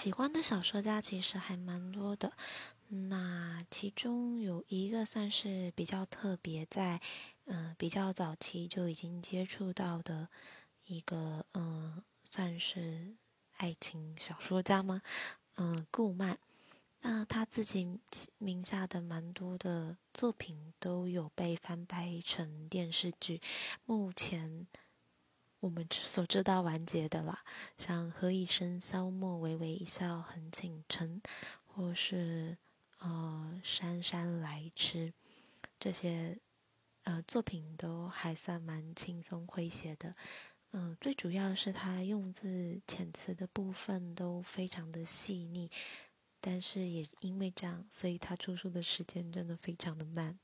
喜欢的小说家其实还蛮多的。那其中有一个算是比较特别，在嗯比较早期就已经接触到的一个嗯，算是爱情小说家吗？嗯，顾漫。那他自己名下的蛮多的作品都有被翻拍成电视剧，目前我们所知道完结的啦，像《何以笙箫默》《微微一笑很倾城》，或是呃《姗姗来迟》这些呃作品都还算蛮轻松诙谐的，嗯，最主要是他用字遣词的部分都非常的细腻。但是也因为这样，所以他出书的时间真的非常的慢。